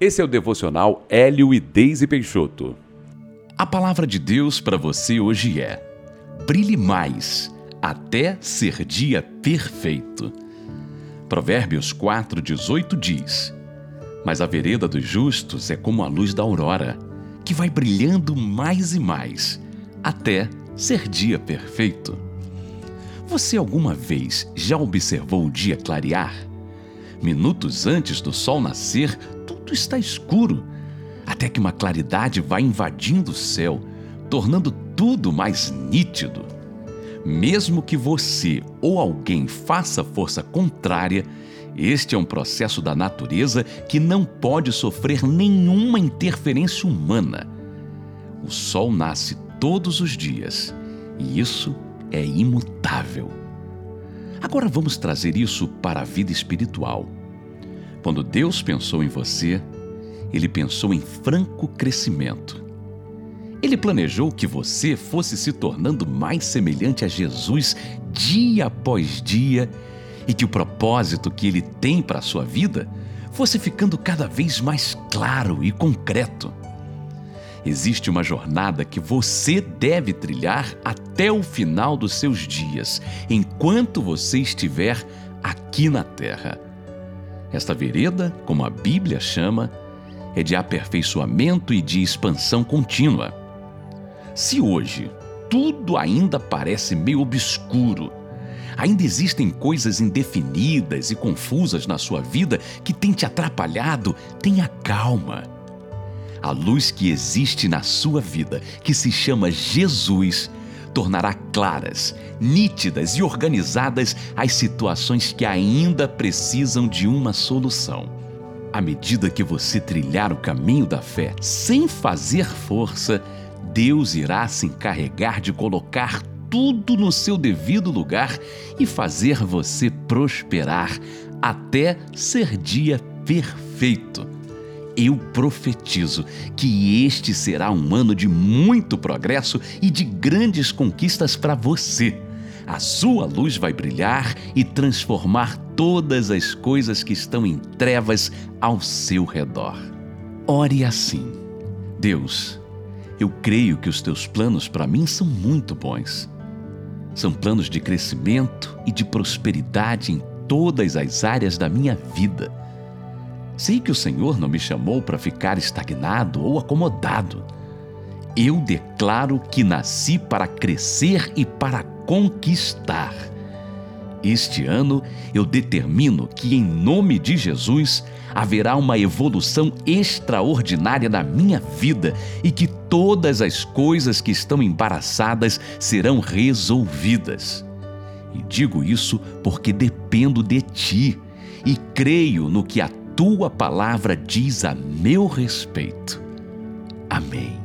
Esse é o devocional Hélio e Deise Peixoto. A palavra de Deus para você hoje é: brilhe mais até ser dia perfeito. Provérbios 4:18 diz: Mas a vereda dos justos é como a luz da aurora, que vai brilhando mais e mais até ser dia perfeito. Você alguma vez já observou o dia clarear? Minutos antes do sol nascer, tudo está escuro, até que uma claridade vai invadindo o céu, tornando tudo mais nítido. Mesmo que você ou alguém faça força contrária, este é um processo da natureza que não pode sofrer nenhuma interferência humana. O sol nasce todos os dias e isso é imutável. Agora vamos trazer isso para a vida espiritual. Quando Deus pensou em você, Ele pensou em franco crescimento. Ele planejou que você fosse se tornando mais semelhante a Jesus dia após dia e que o propósito que Ele tem para a sua vida fosse ficando cada vez mais claro e concreto. Existe uma jornada que você deve trilhar até o final dos seus dias, enquanto você estiver aqui na Terra. Esta vereda, como a Bíblia chama, é de aperfeiçoamento e de expansão contínua. Se hoje tudo ainda parece meio obscuro, ainda existem coisas indefinidas e confusas na sua vida que têm te atrapalhado, tenha calma. A luz que existe na sua vida, que se chama Jesus, tornará claras, nítidas e organizadas as situações que ainda precisam de uma solução. À medida que você trilhar o caminho da fé sem fazer força, Deus irá se encarregar de colocar tudo no seu devido lugar e fazer você prosperar até ser dia perfeito eu profetizo que este será um ano de muito progresso e de grandes conquistas para você. A sua luz vai brilhar e transformar todas as coisas que estão em trevas ao seu redor. Ore assim: Deus, eu creio que os teus planos para mim são muito bons. São planos de crescimento e de prosperidade em todas as áreas da minha vida Sei que o Senhor não me chamou para ficar estagnado ou acomodado. Eu declaro que nasci para crescer e para conquistar. Este ano eu determino que, em nome de Jesus, haverá uma evolução extraordinária na minha vida e que todas as coisas que estão embaraçadas serão resolvidas. E digo isso porque dependo de ti e creio no que a tua palavra diz a meu respeito. Amém.